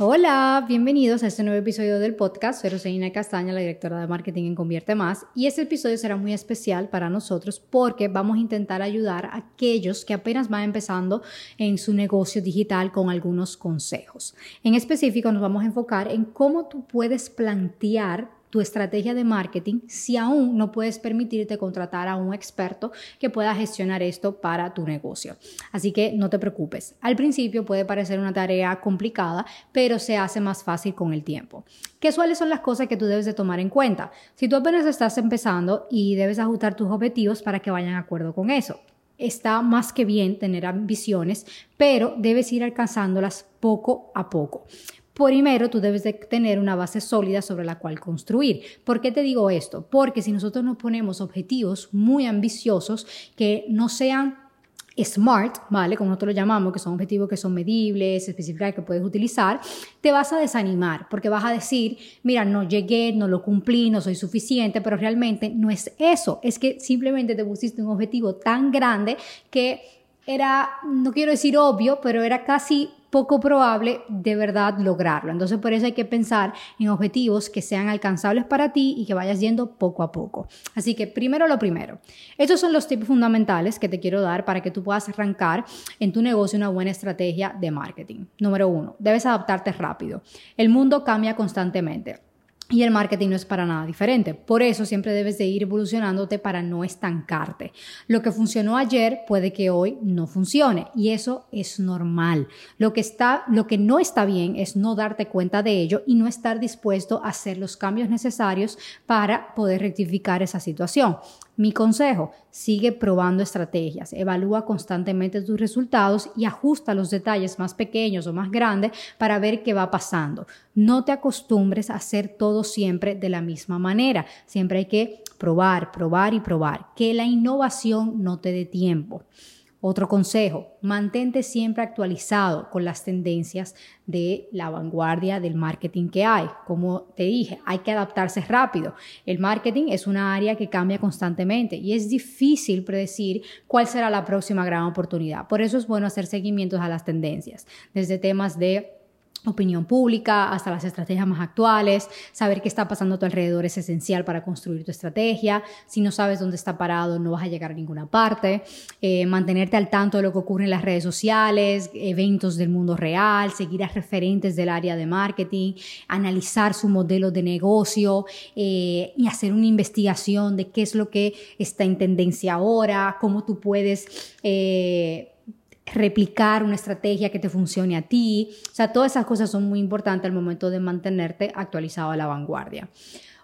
Hola, bienvenidos a este nuevo episodio del podcast. Soy Rosalina Castaña, la directora de marketing en Convierte Más, y este episodio será muy especial para nosotros porque vamos a intentar ayudar a aquellos que apenas van empezando en su negocio digital con algunos consejos. En específico, nos vamos a enfocar en cómo tú puedes plantear tu estrategia de marketing si aún no puedes permitirte contratar a un experto que pueda gestionar esto para tu negocio. Así que no te preocupes. Al principio puede parecer una tarea complicada, pero se hace más fácil con el tiempo. ¿Qué suelen son las cosas que tú debes de tomar en cuenta? Si tú apenas estás empezando y debes ajustar tus objetivos para que vayan de acuerdo con eso está más que bien tener ambiciones, pero debes ir alcanzándolas poco a poco. Primero, tú debes de tener una base sólida sobre la cual construir. ¿Por qué te digo esto? Porque si nosotros nos ponemos objetivos muy ambiciosos que no sean SMART, ¿vale? Como nosotros lo llamamos, que son objetivos que son medibles, específicos que puedes utilizar, te vas a desanimar porque vas a decir, mira, no llegué, no lo cumplí, no soy suficiente, pero realmente no es eso, es que simplemente te pusiste un objetivo tan grande que era, no quiero decir obvio, pero era casi poco probable de verdad lograrlo. Entonces por eso hay que pensar en objetivos que sean alcanzables para ti y que vayas yendo poco a poco. Así que primero lo primero. Estos son los tips fundamentales que te quiero dar para que tú puedas arrancar en tu negocio una buena estrategia de marketing. Número uno, debes adaptarte rápido. El mundo cambia constantemente. Y el marketing no es para nada diferente. Por eso siempre debes de ir evolucionándote para no estancarte. Lo que funcionó ayer puede que hoy no funcione y eso es normal. Lo que está, lo que no está bien es no darte cuenta de ello y no estar dispuesto a hacer los cambios necesarios para poder rectificar esa situación. Mi consejo, sigue probando estrategias, evalúa constantemente tus resultados y ajusta los detalles más pequeños o más grandes para ver qué va pasando. No te acostumbres a hacer todo siempre de la misma manera. Siempre hay que probar, probar y probar. Que la innovación no te dé tiempo. Otro consejo, mantente siempre actualizado con las tendencias de la vanguardia del marketing que hay. Como te dije, hay que adaptarse rápido. El marketing es una área que cambia constantemente y es difícil predecir cuál será la próxima gran oportunidad. Por eso es bueno hacer seguimientos a las tendencias, desde temas de opinión pública, hasta las estrategias más actuales, saber qué está pasando a tu alrededor es esencial para construir tu estrategia, si no sabes dónde está parado no vas a llegar a ninguna parte, eh, mantenerte al tanto de lo que ocurre en las redes sociales, eventos del mundo real, seguir a referentes del área de marketing, analizar su modelo de negocio eh, y hacer una investigación de qué es lo que está en tendencia ahora, cómo tú puedes... Eh, replicar una estrategia que te funcione a ti. O sea, todas esas cosas son muy importantes al momento de mantenerte actualizado a la vanguardia.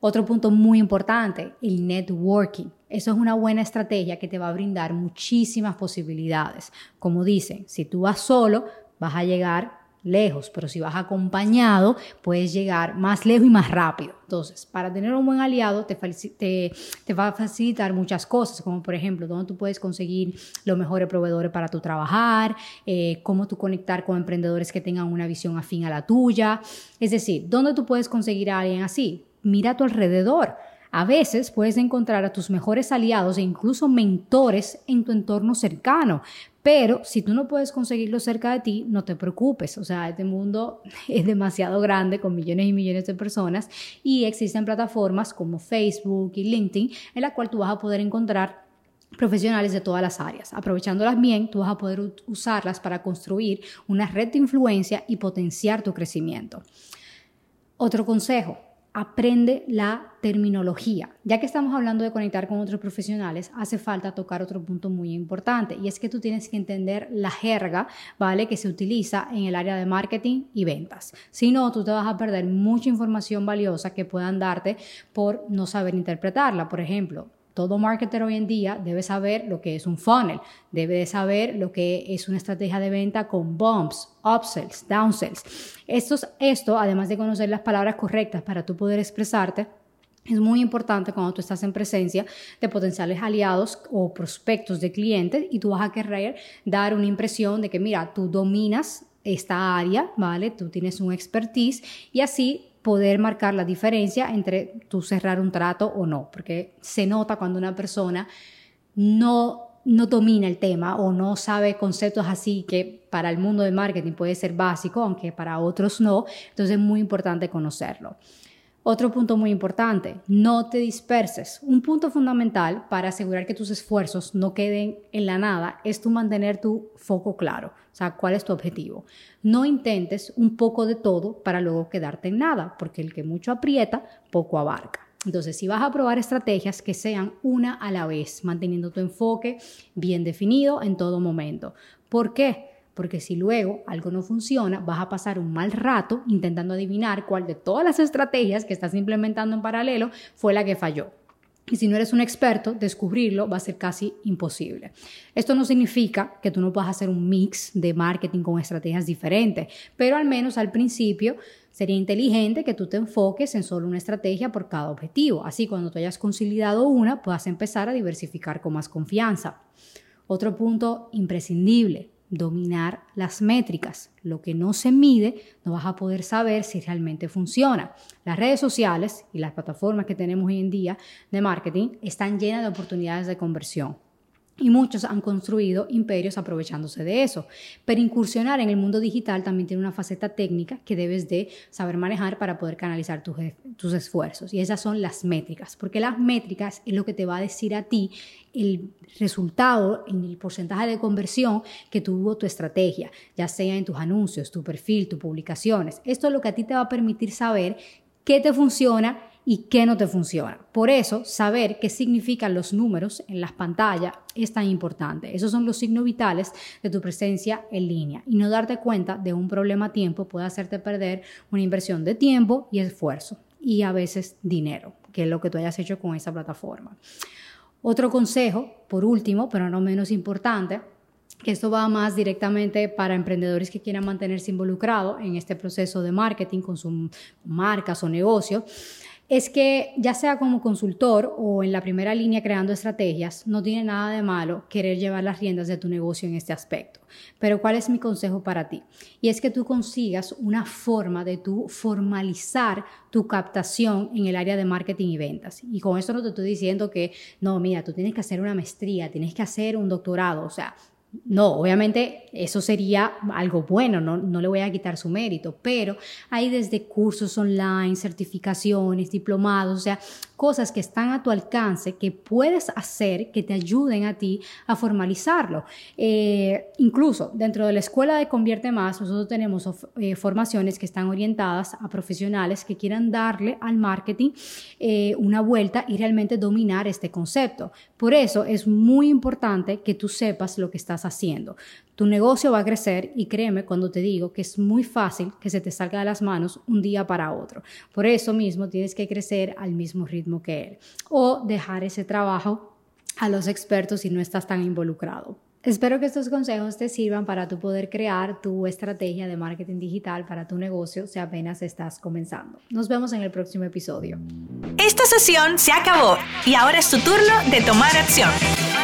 Otro punto muy importante, el networking. Eso es una buena estrategia que te va a brindar muchísimas posibilidades. Como dicen, si tú vas solo, vas a llegar lejos, pero si vas acompañado, puedes llegar más lejos y más rápido. Entonces, para tener un buen aliado, te, te, va a facilitar muchas cosas, como por ejemplo, dónde tú puedes conseguir los mejores proveedores para tu trabajar, eh, cómo tú conectar con emprendedores que tengan una visión afín a la tuya. Es decir, dónde tú puedes conseguir a alguien así. Mira a tu alrededor. A veces puedes encontrar a tus mejores aliados e incluso mentores en tu entorno cercano, pero si tú no puedes conseguirlo cerca de ti, no te preocupes. O sea, este mundo es demasiado grande con millones y millones de personas y existen plataformas como Facebook y LinkedIn en la cual tú vas a poder encontrar profesionales de todas las áreas. Aprovechándolas bien, tú vas a poder usarlas para construir una red de influencia y potenciar tu crecimiento. Otro consejo, aprende la terminología. Ya que estamos hablando de conectar con otros profesionales, hace falta tocar otro punto muy importante y es que tú tienes que entender la jerga, ¿vale? Que se utiliza en el área de marketing y ventas. Si no, tú te vas a perder mucha información valiosa que puedan darte por no saber interpretarla. Por ejemplo, todo marketer hoy en día debe saber lo que es un funnel, debe saber lo que es una estrategia de venta con bumps, upsells, downsells. Esto, esto, además de conocer las palabras correctas para tú poder expresarte, Es muy importante cuando tú estás en presencia de potenciales aliados o prospectos de clientes y tú vas a querer dar una impresión de que, mira, tú dominas esta área, ¿vale? Tú tienes un expertise y así poder marcar la diferencia entre tú cerrar un trato o no, porque se nota cuando una persona no no domina el tema o no sabe conceptos así que para el mundo del marketing puede ser básico, aunque para otros no, entonces es muy importante conocerlo. Otro punto muy importante, no te disperses. Un punto fundamental para asegurar que tus esfuerzos no queden en la nada es tu mantener tu foco claro, o sea, cuál es tu objetivo. No intentes un poco de todo para luego quedarte en nada, porque el que mucho aprieta, poco abarca. Entonces, si vas a probar estrategias que sean una a la vez, manteniendo tu enfoque bien definido en todo momento. ¿Por qué? Porque si luego algo no funciona, vas a pasar un mal rato intentando adivinar cuál de todas las estrategias que estás implementando en paralelo fue la que falló. Y si no eres un experto, descubrirlo va a ser casi imposible. Esto no significa que tú no puedas hacer un mix de marketing con estrategias diferentes, pero al menos al principio sería inteligente que tú te enfoques en solo una estrategia por cada objetivo. Así cuando tú hayas consolidado una, puedas empezar a diversificar con más confianza. Otro punto imprescindible, dominar las métricas. Lo que no se mide, no vas a poder saber si realmente funciona. Las redes sociales y las plataformas que tenemos hoy en día de marketing están llenas de oportunidades de conversión. Y muchos han construido imperios aprovechándose de eso. Pero incursionar en el mundo digital también tiene una faceta técnica que debes de saber manejar para poder canalizar tus, tus esfuerzos. Y esas son las métricas, porque las métricas es lo que te va a decir a ti el resultado en el porcentaje de conversión que tuvo tu estrategia, ya sea en tus anuncios, tu perfil, tus publicaciones. Esto es lo que a ti te va a permitir saber qué te funciona y qué no te funciona. Por eso, saber qué significan los números en las pantallas es tan importante. Esos son los signos vitales de tu presencia en línea. Y no darte cuenta de un problema a tiempo puede hacerte perder una inversión de tiempo y esfuerzo y a veces dinero, que es lo que tú hayas hecho con esa plataforma. Otro consejo, por último, pero no menos importante, que esto va más directamente para emprendedores que quieran mantenerse involucrados en este proceso de marketing con sus marcas o negocios, es que ya sea como consultor o en la primera línea creando estrategias, no tiene nada de malo querer llevar las riendas de tu negocio en este aspecto. Pero ¿cuál es mi consejo para ti? Y es que tú consigas una forma de tú formalizar tu captación en el área de marketing y ventas. Y con esto no te estoy diciendo que, no, mira, tú tienes que hacer una maestría, tienes que hacer un doctorado, o sea, no, obviamente eso sería algo bueno, no, no, le voy a quitar su mérito, pero hay desde cursos online, certificaciones, diplomados, o sea, cosas que están a tu alcance que puedes hacer que te ayuden a ti a formalizarlo. Eh, incluso dentro de la escuela de Convierte Más, nosotros tenemos eh, formaciones que están orientadas a profesionales que quieran darle al marketing eh, una vuelta y realmente dominar este concepto. Por eso es muy importante que tú sepas lo que estás haciendo. Tu negocio va a crecer y créeme cuando te digo que es muy fácil que se te salga de las manos un día para otro. Por eso mismo tienes que crecer al mismo ritmo que él o dejar ese trabajo a los expertos si no estás tan involucrado. Espero que estos consejos te sirvan para tu poder crear tu estrategia de marketing digital para tu negocio si apenas estás comenzando. Nos vemos en el próximo episodio. Esta sesión se acabó y ahora es tu turno de tomar acción.